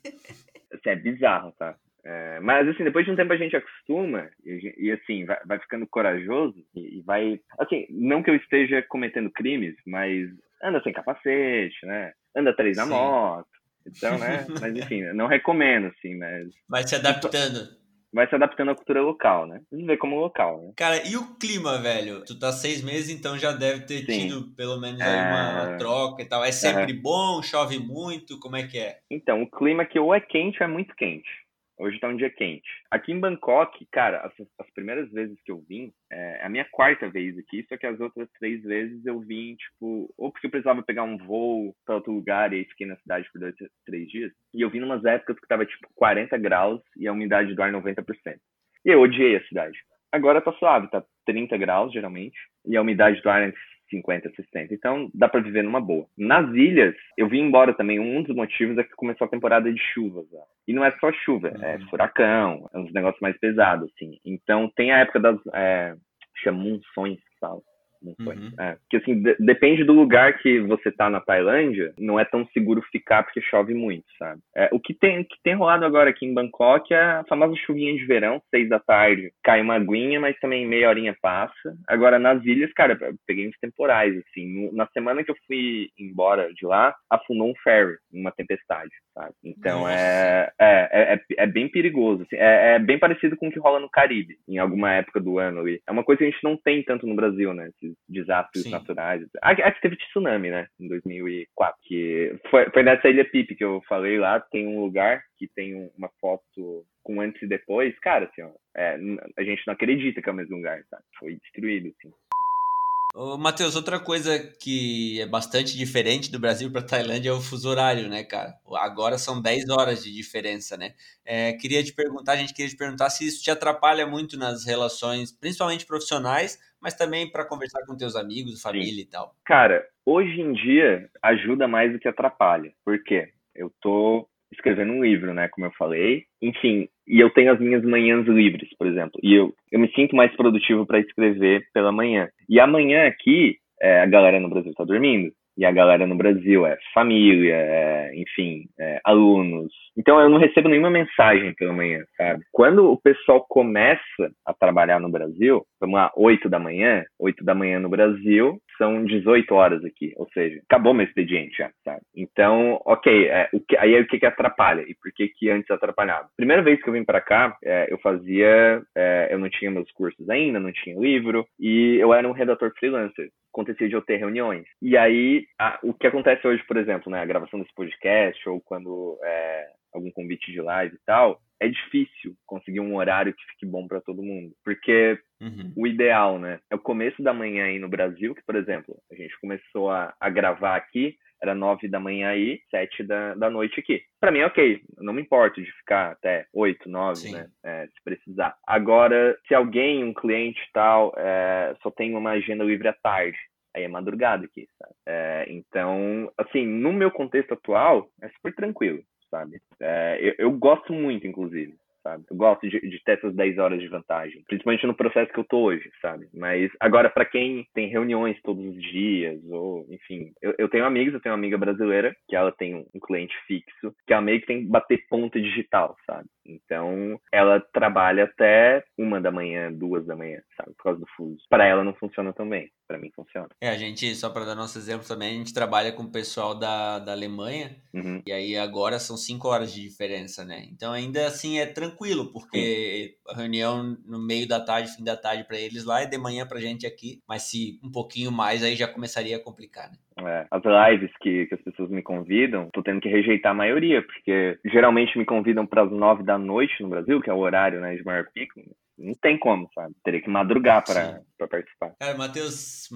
Assim, é bizarro, tá? É, mas assim, depois de um tempo a gente acostuma e, e assim, vai, vai, ficando corajoso e, e, vai. Assim, não que eu esteja cometendo crimes, mas anda sem capacete, né? Anda três na moto. Então, né? Mas enfim, não recomendo, assim, mas. Vai se adaptando vai se adaptando à cultura local, né? Viver como local, né? Cara, e o clima, velho? Tu tá seis meses, então já deve ter Sim. tido pelo menos é... uma troca e tal. É sempre bom? Chove muito? Como é que é? Então, o clima que ou é quente ou é muito quente. Hoje tá um dia quente. Aqui em Bangkok, cara, as, as primeiras vezes que eu vim, é, é a minha quarta vez aqui, só que as outras três vezes eu vim, tipo, ou porque eu precisava pegar um voo para outro lugar e aí fiquei na cidade por dois, três dias. E eu vim numas épocas que tava, tipo, 40 graus e a umidade do ar 90%. E eu odiei a cidade. Agora tá suave, tá 30 graus geralmente, e a umidade do ar é 50, 60. Então dá para viver numa boa. Nas ilhas, eu vim embora também. Um dos motivos é que começou a temporada de chuvas. Ó. E não é só chuva, é uhum. é furacão, é uns negócios mais pesados, assim. Então tem a época das. É, chama monções que. Não foi. Uhum. É, porque assim, de, depende do lugar que você tá na Tailândia, não é tão seguro ficar porque chove muito, sabe? É, o que tem, que tem rolado agora aqui em Bangkok é a famosa chuvinha de verão, seis da tarde, cai uma aguinha, mas também meia horinha passa. Agora nas ilhas, cara, eu peguei uns temporais, assim. Na semana que eu fui embora de lá, afundou um ferry, uma tempestade, sabe? Então é, é, é, é, bem perigoso, assim. é, é bem parecido com o que rola no Caribe, em alguma época do ano ali. É uma coisa que a gente não tem tanto no Brasil, né? Esses desastres Sim. naturais. Aqui aqui teve tsunami, né? Em 2004. Que foi, foi nessa Ilha Pipe que eu falei lá. Tem um lugar que tem um- uma foto com antes e depois. Cara, assim, ó, é, a gente não acredita que é o mesmo lugar, sabe? Foi destruído, assim. Ô, Matheus, outra coisa que é bastante diferente do Brasil para Tailândia é o fuso horário, né, cara? Agora são 10 horas de diferença, né? É, queria te perguntar, a gente queria te perguntar se isso te atrapalha muito nas relações, principalmente profissionais, mas também para conversar com teus amigos, família e tal. Cara, hoje em dia ajuda mais do que atrapalha. Por quê? Eu tô escrevendo um livro, né? Como eu falei. Enfim, e eu tenho as minhas manhãs livres, por exemplo. E eu, eu me sinto mais produtivo para escrever pela manhã. E amanhã aqui, é, a galera no Brasil tá dormindo. E a galera no Brasil é família, é, enfim, é, alunos. Então eu não recebo nenhuma mensagem pela manhã, sabe? Quando o pessoal começa a trabalhar no Brasil, vamos lá, 8 da manhã, 8 da manhã no Brasil, são 18 horas aqui. Ou seja, acabou meu expediente já, sabe? Então, ok, é, que, aí o que, que atrapalha? E por que, que antes atrapalhava? Primeira vez que eu vim para cá, é, eu fazia. é, eu não tinha meus cursos ainda, não tinha livro, e eu era um redator freelancer acontecia de eu ter reuniões. E aí, a- o que acontece hoje, por exemplo, né, a gravação desse podcast, ou quando é, algum convite de live e tal, é difícil conseguir um horário que fique bom para todo mundo. Porque Uhum. o ideal, né, é o começo da manhã aí no Brasil, que, por exemplo, a gente começou a, a gravar aqui, era nove da manhã aí, sete da, da noite aqui. Pra mim, ok, não me importo de ficar até oito, nove, né, é, se precisar. Agora, se alguém, um cliente e tal, é, só tem uma agenda livre à tarde, aí é madrugada aqui, sabe? É, então, assim, no meu contexto atual, é super tranquilo, sabe? É, eu, eu gosto muito, inclusive, sabe? Eu gosto de, de ter essas 10 horas de vantagem, principalmente no processo que eu tô hoje, sabe? Mas agora, para quem tem reuniões todos os dias, ou enfim, eu, eu tenho amigos, eu tenho uma amiga brasileira, que ela tem um, cliente fixo, que ela meio que tem que bater ponto digital, sabe? Então, ela trabalha até uma da manhã, duas da manhã, sabe? Por causa do fuso. Para ela não funciona tão bem, para mim funciona. É, a gente, só para dar nosso exemplo também, a gente trabalha com o pessoal da, da Alemanha, Uhum. e aí agora são 5 horas de diferença, né? Então ainda assim é tranquilo, porque a reunião no meio da tarde, fim da tarde para eles lá, é de manhã pra gente aqui, mas se um pouquinho mais aí já começaria a complicar, né? É, as lives que, que as pessoas me convidam, tô tendo que rejeitar a maioria, porque geralmente me convidam para as nove da noite no Brasil, que é o horário né, de maior pico. Não tem como, sabe? Teria que madrugar para participar. Cara, Matheus,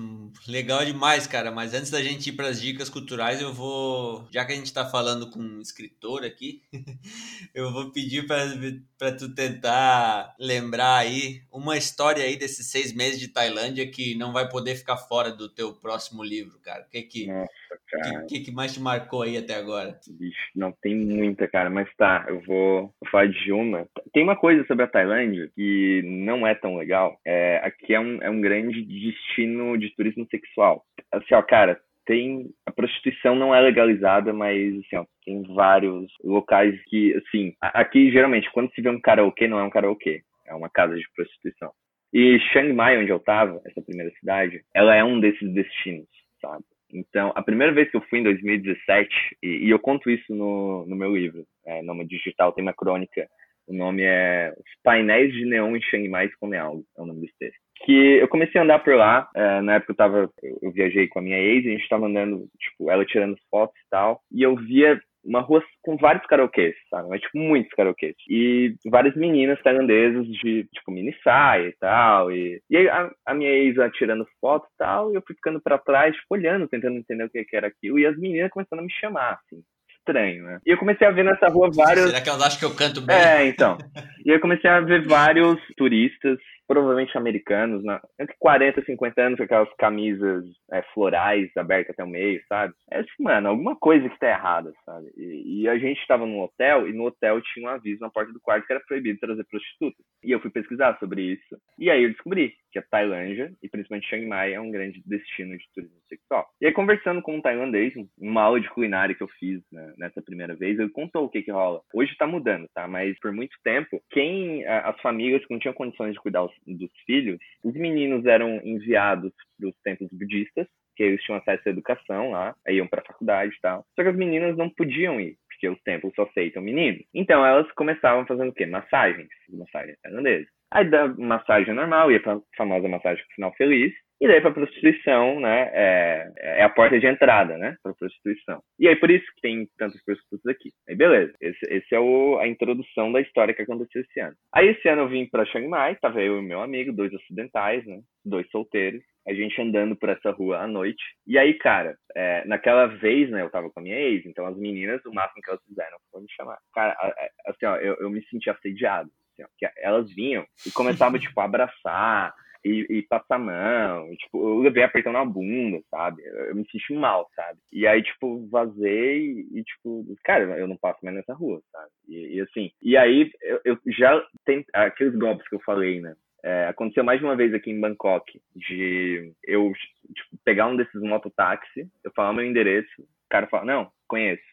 legal demais, cara. Mas antes da gente ir para as dicas culturais, eu vou, já que a gente tá falando com um escritor aqui, eu vou pedir para tu tentar lembrar aí uma história aí desses seis meses de Tailândia que não vai poder ficar fora do teu próximo livro, cara. O que que, Nossa, cara. que, que mais te marcou aí até agora? Bicho, não tem muita, cara, mas tá, eu vou, falar de uma. Tem uma coisa sobre a Tailândia que não é tão legal. É, aqui é um, é um grande destino de turismo sexual. Assim, ó, cara, tem. A prostituição não é legalizada, mas, assim, ó, tem vários locais que, assim, aqui geralmente, quando se vê um karaokê, não é um karaokê, é uma casa de prostituição. E Chiang Mai, onde eu tava, essa primeira cidade, ela é um desses destinos, sabe? Então, a primeira vez que eu fui em 2017, e, e eu conto isso no, no meu livro, é, Nome Digital, tem uma crônica, o nome é Os Painéis de Neon em Chiang Mai Escondem Algo, é o nome desse texto. Que eu comecei a andar por lá, é, na época eu tava, eu, viajei com a minha ex, a gente tava andando, tipo, ela tirando fotos e tal, e eu via uma rua com vários karaokês, sabe? Mas, tipo, muitos karaokês. E várias meninas tailandesas de, tipo, mini saia e tal. E, e aí a, a minha ex tirando foto e tal, e eu fui ficando pra trás, tipo, olhando, tentando entender o que, que era aquilo. E as meninas começando a me chamar, assim. Estranho, né? E eu comecei a ver nessa rua vários. Será que elas acham que eu canto bem? É, então. E eu comecei a ver vários turistas, provavelmente americanos, né? entre 40 e 50 anos, com aquelas camisas é, florais abertas até o meio, sabe? É assim, mano, alguma coisa que tá errada, sabe? E, e a gente tava num hotel, e no hotel tinha um aviso na porta do quarto que era proibido trazer prostitutas. E eu fui pesquisar sobre isso. E aí eu descobri que a Tailândia, e principalmente Chiang Mai, é um grande destino de turismo sexual. E aí, conversando com um tailandês, uma aula de culinária que eu fiz né, nessa primeira vez, ele contou o que que rola. Hoje tá mudando, tá? Mas por muito tempo, quem, as famílias que não tinham condições de cuidar os- dos filhos, os meninos eram enviados para os templos budistas, que eles tinham acesso à educação lá, aí iam para a faculdade e tal. Só que as meninas não podiam ir, porque os templos só aceitam meninos. Então elas começavam fazendo o quê? Massagens, massagens tailandesas. Aí da massagem normal, ia pra famosa massagem final feliz, E daí pra prostituição, né, é, é a porta de entrada, né, pra prostituição. E aí por isso que tem tantos prostitutos aqui. Aí beleza, esse, esse é o, a introdução da história que aconteceu esse ano. Aí esse ano eu vim pra Chiang Mai, tava eu e meu amigo, dois ocidentais, né, dois solteiros a gente andando por essa rua à noite. E aí, cara, é, naquela vez, né, eu tava com a minha ex, então as meninas, o máximo que elas fizeram foi me chamar. Cara, assim, ó, eu, eu me senti assediado. Assim, ó, elas vinham e começavam, tipo, a abraçar e, e passar a mão. Tipo, eu levei apertando a bunda, sabe? Eu, me senti mal, sabe? E aí, tipo, vazei e, tipo, cara, eu não passo mais nessa rua, sabe? E, e assim, e aí eu, eu já tem aqueles golpes que eu falei, né? É, aconteceu mais de uma vez aqui em Bangkok de eu tipo, pegar um desses mototáxi, eu falar meu endereço, o cara fala, não, conheço.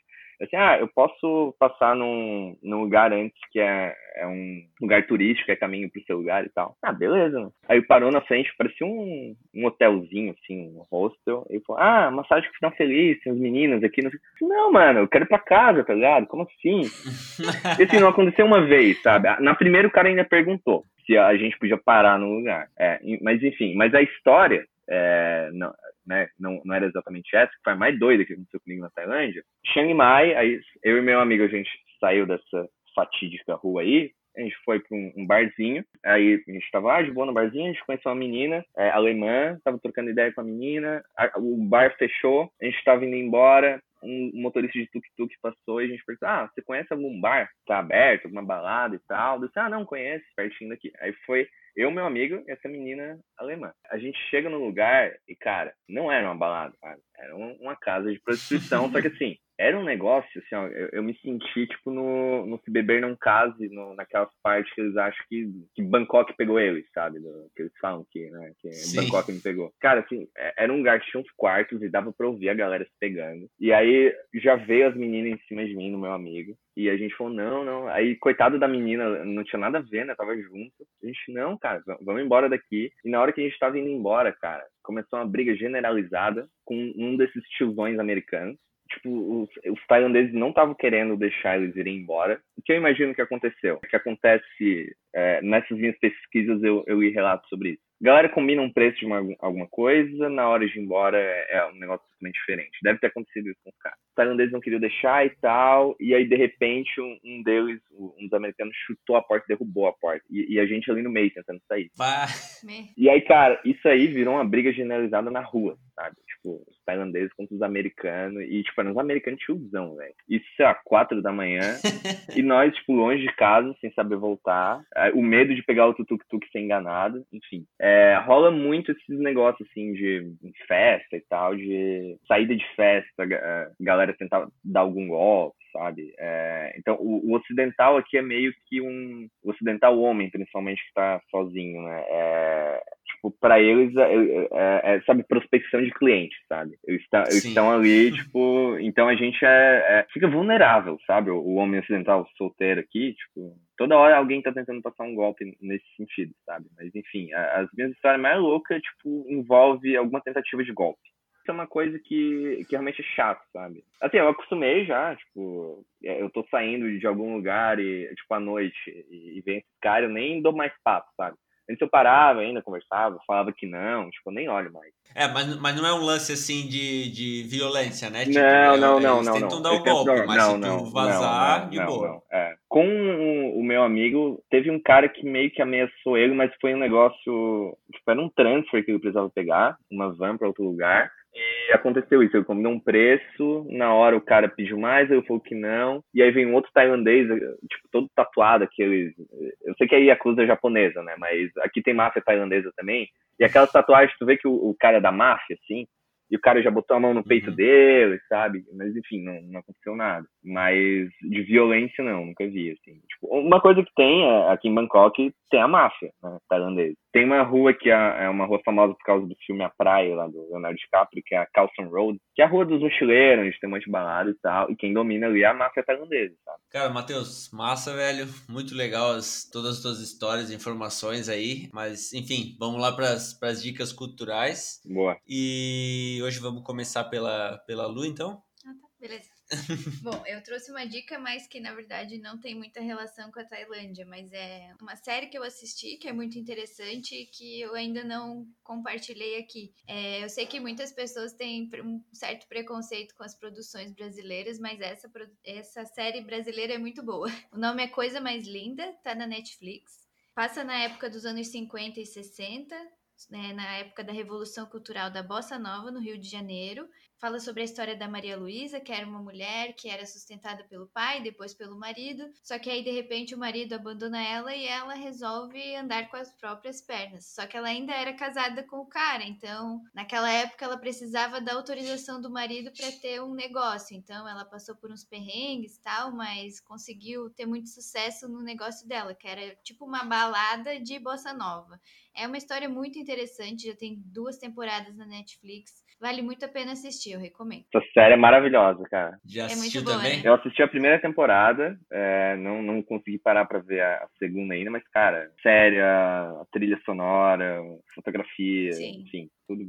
Eu assim, ah, eu posso passar num, num lugar antes que é, é um lugar turístico, é caminho pro seu lugar e tal. Ah, beleza. Aí parou na frente, parecia um, um hotelzinho, assim, um hostel. E falou, ah, massagem que final feliz, tem os meninos aqui. Não, não, mano, eu quero ir pra casa, tá ligado? Como assim? e assim, não aconteceu uma vez, sabe? Na primeira o cara ainda perguntou se a gente podia parar no lugar. É, mas enfim, mas a história é, não, né, não, não era exatamente essa, que foi a mais doida que aconteceu comigo na Tailândia. Chiang Mai, aí eu e meu amigo, a gente saiu dessa fatídica rua aí, a gente foi para um, um, barzinho, aí a gente tava lá de boa no barzinho, a gente conheceu uma menina é, alemã, tava trocando ideia com a menina, a, o bar fechou, a gente tava indo embora, um motorista de tuk-tuk passou e a gente perguntou, ah, você conhece algum bar que tá aberto, alguma balada e tal? Eu disse, ah, não, conheço, pertinho daqui. Aí foi eu, meu amigo e essa menina alemã. A gente chega no lugar e, cara, não era uma balada, cara. Era uma casa de prostituição, só que assim, era um negócio, assim, ó, eu, eu, me senti, tipo, no, no Se Beber Não Case, no, naquelas partes que eles acham que, que Bangkok pegou eles, sabe? Do, que eles falam que, né, que Bangkok me pegou. Cara, assim, é, era um lugar que tinha uns quartos e dava pra ouvir a galera se pegando. E aí, já veio as meninas em cima de mim, no meu amigo. E a gente falou, não, não. Aí, coitado da menina, não tinha nada a ver, né? Tava junto. A gente, não, cara, vamos embora daqui. E na hora que a gente tava indo embora, cara, começou uma briga generalizada com um desses tiozões americanos tipo, os, os tailandeses não estavam querendo deixar eles irem embora. O que eu imagino que aconteceu? O que acontece é, nessas minhas pesquisas, eu, eu relato sobre isso. A galera combina um preço de uma, alguma coisa, na hora de ir embora é, é um negócio totalmente diferente. Deve ter acontecido isso com os caras. Os tailandeses não queriam deixar e tal, e aí de repente um, um deles, um dos americanos, chutou a porta, derrubou a porta. E, e a gente ali no meio tentando sair. Bah. E aí, cara, isso aí virou uma briga generalizada na rua, sabe? Tipo, tailandeses contra os americanos, e tipo, eram os americanos tiozão, velho. Isso, sei lá, quatro da manhã, e nós, tipo, longe de casa, sem saber voltar. O medo de pegar o tuk-tuk ser enganado, enfim. É, rola muito esses negócios, assim, de festa e tal, de saída de festa, galera tentar dar algum golpe, sabe? É, então, o, o, ocidental aqui é meio que um... O ocidental homem, principalmente, que tá sozinho, né? É, tipo, para eles, é, é, é, sabe, prospecção de clientes, sabe? Eles, tá, eles estão ali, tipo... Então, a gente é, é, fica vulnerável, sabe? O, o homem ocidental solteiro aqui, tipo toda hora alguém tá tentando passar um golpe nesse sentido, sabe? Mas enfim, as minhas histórias mais loucas, tipo, envolve alguma tentativa de golpe. É uma coisa que, que realmente é chato, sabe? Assim, eu acostumei já, tipo, é, eu tô saindo de algum lugar e, tipo, à noite e, e vem esse cara, eu nem dou mais papo, sabe? Antes eu parava ainda, conversava, falava que não, tipo, eu nem olho mais. É, mas, mas não é um lance assim de, de violência, né? Tipo, não, é, não, não, não. tentam não. dar um golpe, não, mas não, se não, vazar, não, de boa. É. Com o, o, meu amigo, teve um cara que meio que ameaçou ele, mas foi um negócio. Tipo, era um transfer que ele precisava pegar, uma van para outro lugar. E aconteceu isso, eu combinou um preço, na hora o cara pediu mais, eu falei que não, e aí vem um outro tailandês, tipo, todo tatuado, aqueles... Eu sei que aí a cruz é japonesa, né, mas aqui tem máfia tailandesa também, e aquelas tatuagens, tu vê que o, o cara é da máfia, assim, e o cara já botou a mão no peito uhum. dele, sabe? Mas enfim, não, não aconteceu nada. Mas de violência não, nunca vi, assim. Tipo, uma coisa que tem é, aqui em Bangkok tem a máfia, né, tailandesa. Tem uma rua que é, é uma rua famosa por causa do filme A Praia, lá do Leonardo DiCaprio, que é a Carlson Road, que é a rua dos mochileiros, onde tem um monte de balada e tal, e quem domina ali é a máfia tailandesa, sabe? Cara, Matheus, massa, velho, muito legal as, todas as tuas histórias e informações aí, mas enfim, vamos lá para as dicas culturais. Boa. E hoje vamos começar pela, pela Lu, então? Beleza. Bom, eu trouxe uma dica, mas que na verdade não tem muita relação com a Tailândia, mas é uma série que eu assisti que é muito interessante e que eu ainda não compartilhei aqui. É, eu sei que muitas pessoas têm um certo preconceito com as produções brasileiras, mas essa, essa série brasileira é muito boa. O nome é Coisa Mais Linda, tá na Netflix. Passa na época dos anos 50 e 60, né, na época da Revolução Cultural da Bossa Nova, no Rio de Janeiro, Fala sobre a história da Maria Luísa, que era uma mulher que era sustentada pelo pai, depois pelo marido. Só que aí, de repente, o marido abandona ela e ela resolve andar com as próprias pernas. Só que ela ainda era casada com o cara, então, naquela época, ela precisava da autorização do marido para ter um negócio. Então, ela passou por uns perrengues tal, mas conseguiu ter muito sucesso no negócio dela, que era tipo uma balada de bossa nova. É uma história muito interessante, já tem duas temporadas na Netflix. Vale muito a pena assistir, eu recomendo. Essa série é maravilhosa, cara. Já É assistiu muito boa, também? né? Eu assisti a primeira temporada, é, não, não consegui parar pra ver a, a segunda ainda, mas, cara, série, a, a trilha sonora, fotografia, Sim. enfim, tudo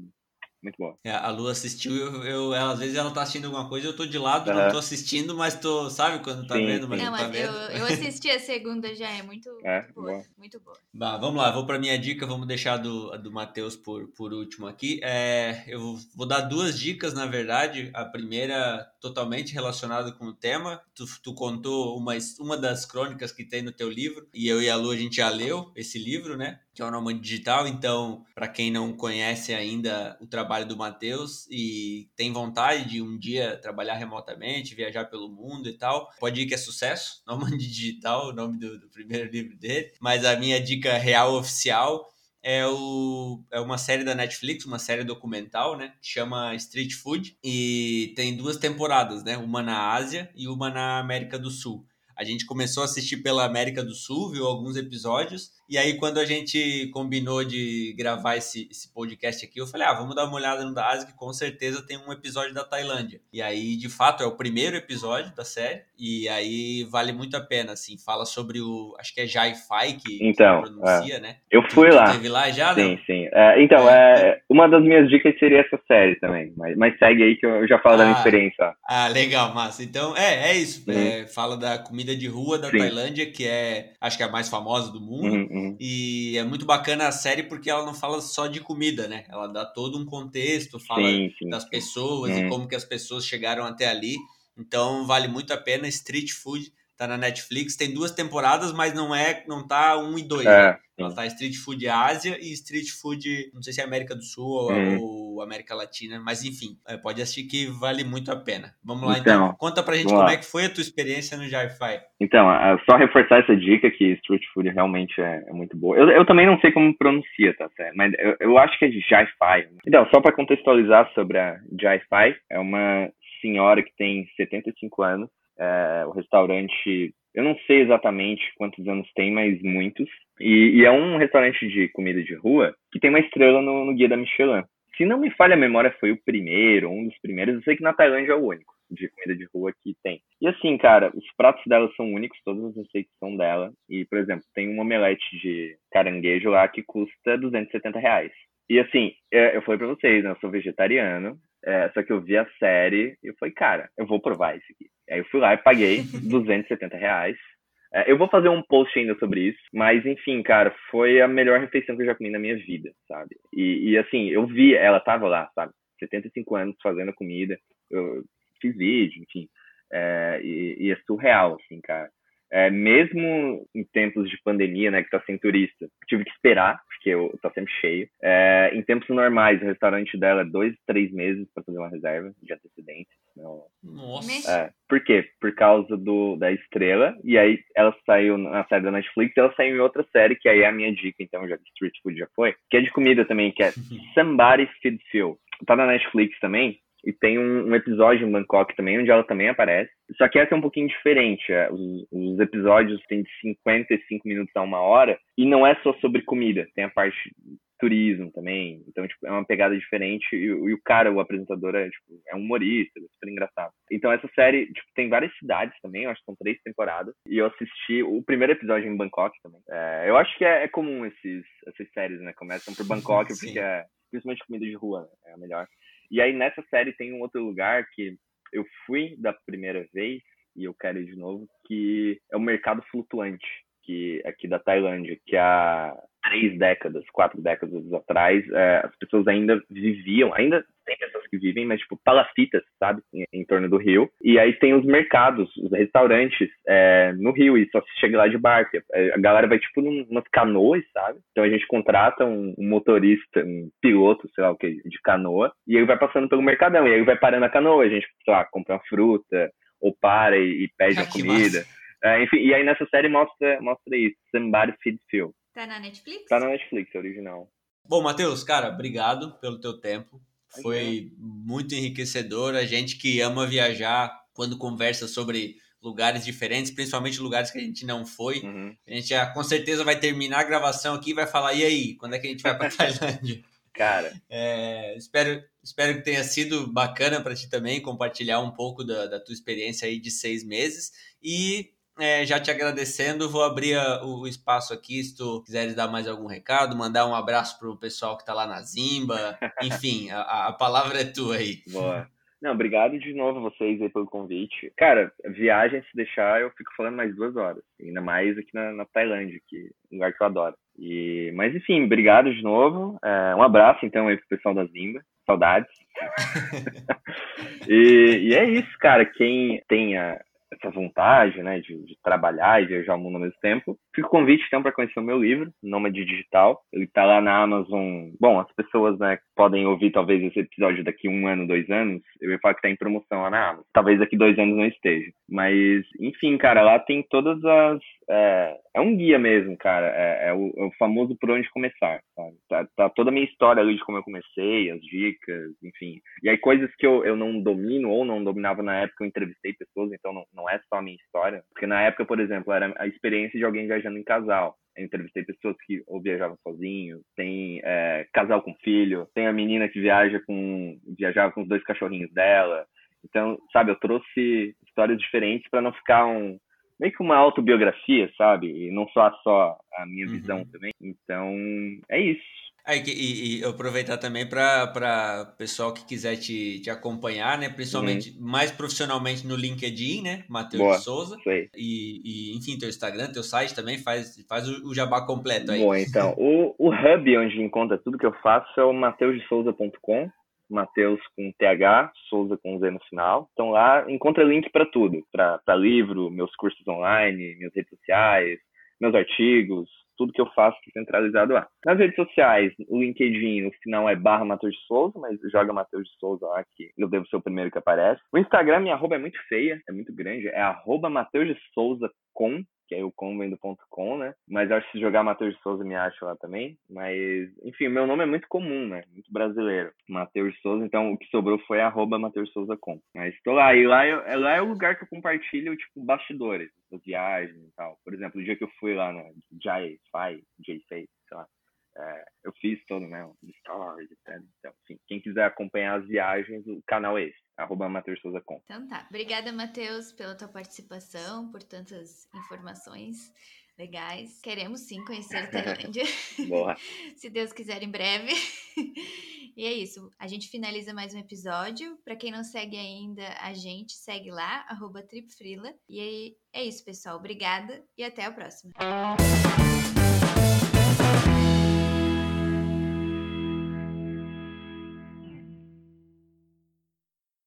muito bom. É, a Lu assistiu, eu, eu- ela, às vezes ela tá assistindo alguma coisa, eu tô de lado, não Aham. tô assistindo, mas tô, sabe quando tá Sim, vendo, mas. Não, não tá mas eu, vendo. eu assisti a segunda já, é muito, É, muito boa. boa. Muito boa. Bah, vamos lá, vou para minha dica, vamos deixar a do, do Matheus por, por último aqui. É, eu vou dar duas dicas, na verdade. A primeira, totalmente relacionada com o tema. Tu, tu contou uma, uma das crônicas que tem no teu livro, e eu e a Lu, a gente já leu esse livro, né? Que é o Nômade Digital. Então, para quem não conhece ainda o trabalho do Matheus e tem vontade de um dia trabalhar remotamente, viajar pelo mundo e tal, pode ir que é sucesso. Nômade Digital, o nome do, do primeiro livro dele. Mas a minha dica real oficial é, o, é uma série da Netflix, uma série documental, né? Que chama Street Food. E tem duas temporadas, né? Uma na Ásia e uma na América do Sul. A gente começou a assistir pela América do Sul, viu alguns episódios. E aí, quando a gente combinou de gravar esse, esse podcast aqui, eu falei, ah, vamos dar uma olhada no da Ásia, que com certeza tem um episódio da Tailândia. E aí, de fato, é o primeiro episódio da série. E aí, vale muito a pena, assim. Fala sobre o, acho que é Jai Fai que, que Então, pronuncia, né? Eu fui tu lá. Teve lá já, Sim, não? sim. É, então, é, uma das minhas dicas seria essa série também. Mas, mas segue aí que eu já falo da minha Ah. experiência. Ah, legal, massa. Então, é, é isso. Uhum. É, fala da comida de rua da Sim. Tailândia, que é, acho que é a mais famosa do mundo. Uhum, uhum. E é muito bacana a série porque ela não fala só de comida, né? Ela dá todo um contexto, fala Sim, sim. das pessoas e Uhum. como que as pessoas chegaram até ali. Então vale muito a pena. Street Food tá na Netflix, tem duas temporadas, mas não é, não tá um e dois. né? É, Ela sim. tá Street Food Ásia e Street Food, não sei se é América do Sul ou, Uhum. ou América Latina, mas enfim, é, pode assistir que vale muito a pena. Vamos lá então. Então, Conta pra gente como lá. é que foi a tua experiência no Jarfai. Então, a- só reforçar essa dica que street food realmente é, é muito boa. Eu, eu também não sei como pronuncia, tá certo? Mas eu, eu acho que é Jai Fai. Então, só para contextualizar sobre a Jai Fai, é uma senhora que tem 75 anos. É, o restaurante, eu não sei exatamente quantos anos tem, mas muitos. E, e é um restaurante de comida de rua que tem uma estrela no, no guia da Michelin. Se não me falha a memória, foi o primeiro, um dos primeiros. Eu sei que na Tailândia é o único de comida de rua que tem. E assim, cara, os pratos dela são únicos, todas as receitas são dela. E, por exemplo, tem um omelete de caranguejo lá que custa 270 reais. E assim, é, eu falei pra vocês, né? Eu sou vegetariano, é, só que eu vi a série e eu falei, cara, eu vou provar isso aqui. Aí eu fui lá e paguei 270 reais. É, eu vou fazer um post ainda sobre isso, mas enfim, cara, foi a melhor refeição que eu já comi na minha vida, sabe? E, e assim, eu vi, ela tava lá, sabe? 75 anos fazendo comida, eu fiz vídeo, enfim, é, e, e é surreal, assim, cara. É, mesmo em tempos de pandemia, né, que tá sem turista, tive que esperar, porque eu, tá sempre cheio. É, em tempos normais, o restaurante dela é dois, três meses para fazer uma reserva de antecedência. Não, Nossa. Mexe. é, por quê? Por causa do, da estrela, e aí ela saiu na série da Netflix, ela saiu em outra série, que aí é a minha dica, então, já que Street Food já foi, que é de comida também, que é Somebody Feed Phil. Tá na Netflix também, e tem um, um episódio em Bangkok também, onde ela também aparece. Só que essa é um pouquinho diferente. é, Os, os episódios têm de 55 minutos a uma hora, e não é só sobre comida, tem a parte turismo também. Então, tipo, é uma pegada diferente. E, o- e o cara, o apresentador, é, tipo, é um humorista, é super engraçado. Então, essa série, tipo, tem várias cidades também. Acho que são três temporadas. E eu assisti o primeiro episódio em Bangkok também. É, eu acho que é, é comum esses, essas séries, né? Começam por Bangkok, Sim. porque é principalmente comida de rua, né? É a melhor. E aí, nessa série, tem um outro lugar que eu fui da primeira vez e eu quero ir de novo, que é o mercado flutuante que aqui da Tailândia, que há três décadas, quatro décadas atrás, é, as pessoas ainda viviam, ainda tem pessoas que vivem, mas tipo palafitas, sabe, em, em torno do rio. E aí tem os mercados, os restaurantes é, no rio e só se chega lá de barco. É, a galera vai tipo num, umas canoas, sabe? Então a gente contrata um, um, motorista, um piloto, sei lá o que, de canoa, e ele vai passando pelo mercadão, e aí ele vai parando a canoa, a gente, sei lá, compra uma fruta ou para e, e pede a comida. Massa. É, enfim, e aí nessa série mostra, mostra isso, Somebody Feed Phil. Tá na Netflix? Tá na Netflix, é original. Bom, Matheus, cara, obrigado pelo teu tempo. Foi muito enriquecedor. A gente que ama viajar, quando conversa sobre lugares diferentes, principalmente lugares que a gente não foi, uhum. a gente já com certeza vai terminar a gravação aqui e vai falar, e aí, quando é que a gente vai para Tailândia? Cara, é, espero, espero que tenha sido bacana para ti também compartilhar um pouco da, da tua experiência aí de seis meses e é, já te agradecendo, vou abrir o espaço aqui se tu quiseres dar mais algum recado, mandar um abraço pro pessoal que tá lá na Zimba, enfim, a, a palavra é tua aí. Boa. Não, obrigado de novo a vocês aí pelo convite. Cara, viagem, se deixar, eu fico falando mais duas horas. Ainda mais aqui na, na Tailândia, que é um lugar que eu adoro. E, mas enfim, obrigado de novo. É, um abraço então aí pro pessoal da Zimba. Saudades. e, e, é isso, cara. Quem tenha essa vontade, né, de, de, trabalhar e viajar o mundo ao mesmo tempo. Fica o convite, então, para conhecer o meu livro, Nômade Digital. Ele está lá na Amazon. Bom, as pessoas, né, podem ouvir talvez esse episódio daqui um ano, dois anos. Eu ia falar que está em promoção lá na Amazon. Talvez daqui dois anos não esteja. Mas, enfim, cara, lá tem todas as... É, é um guia mesmo, cara. É, é, o, é, o, famoso por onde começar, sabe? Tá, tá, toda a minha história ali de como eu comecei, as dicas, enfim. E aí coisas que eu, eu não domino ou não dominava na época, eu entrevistei pessoas, então não, não é só a minha história. Porque na época, por exemplo, era a experiência de alguém viajando em casal. Eu entrevistei pessoas que ou viajavam sozinhos, tem é, casal com filho, tem a menina que viaja com viajava com os dois cachorrinhos dela. Então, sabe, eu trouxe histórias diferentes para não ficar um meio que uma autobiografia, sabe? E não só só a minha visão uhum. também. Então, é isso. E, e aproveitar também para pessoal que quiser te, te acompanhar, né? Principalmente uhum. mais profissionalmente no LinkedIn, né? Matheus Souza. E, e, enfim, teu Instagram, teu site também faz, faz o, o jabá completo aí. Bom, então, o, o hub onde encontra tudo que eu faço é o mateusdesouza.com. Matheus com TH, Souza com Z no final. Então lá encontra link para tudo, para livro, meus cursos online, minhas redes sociais, meus artigos, tudo que eu faço centralizado lá. Nas redes sociais, o LinkedIn, o final é barra Matheus de Souza, mas joga Matheus de Souza lá que eu devo ser o primeiro que aparece. O Instagram, minha arroba é muito feia, é muito grande, é arroba Matheus de Souza com, que aí o com vem do ponto com, né? Mas acho que se jogar Matheus de Souza me acha lá também. Mas, enfim, meu nome é muito comum, né? Muito brasileiro. Matheus de Souza, então o que sobrou foi arroba Matheus Souza com. Mas estou lá, e lá, eu, é, lá é o lugar que eu compartilho, tipo, bastidores das viagens e tal. Por exemplo, o dia que eu fui lá na Jai Fai, sei lá. É, eu fiz todo, né? Stories, etc. Então, enfim, quem quiser acompanhar as viagens, o canal é esse, arroba Matheus Souza. Então tá. Obrigada, Matheus, pela tua participação, por tantas informações legais. Queremos sim conhecer Tailândia. Boa. Se Deus quiser, em breve. e é isso. A gente finaliza mais um episódio. Para quem não segue ainda a gente, segue lá, arroba Tripfrila. E é isso, pessoal. Obrigada e até a próxima.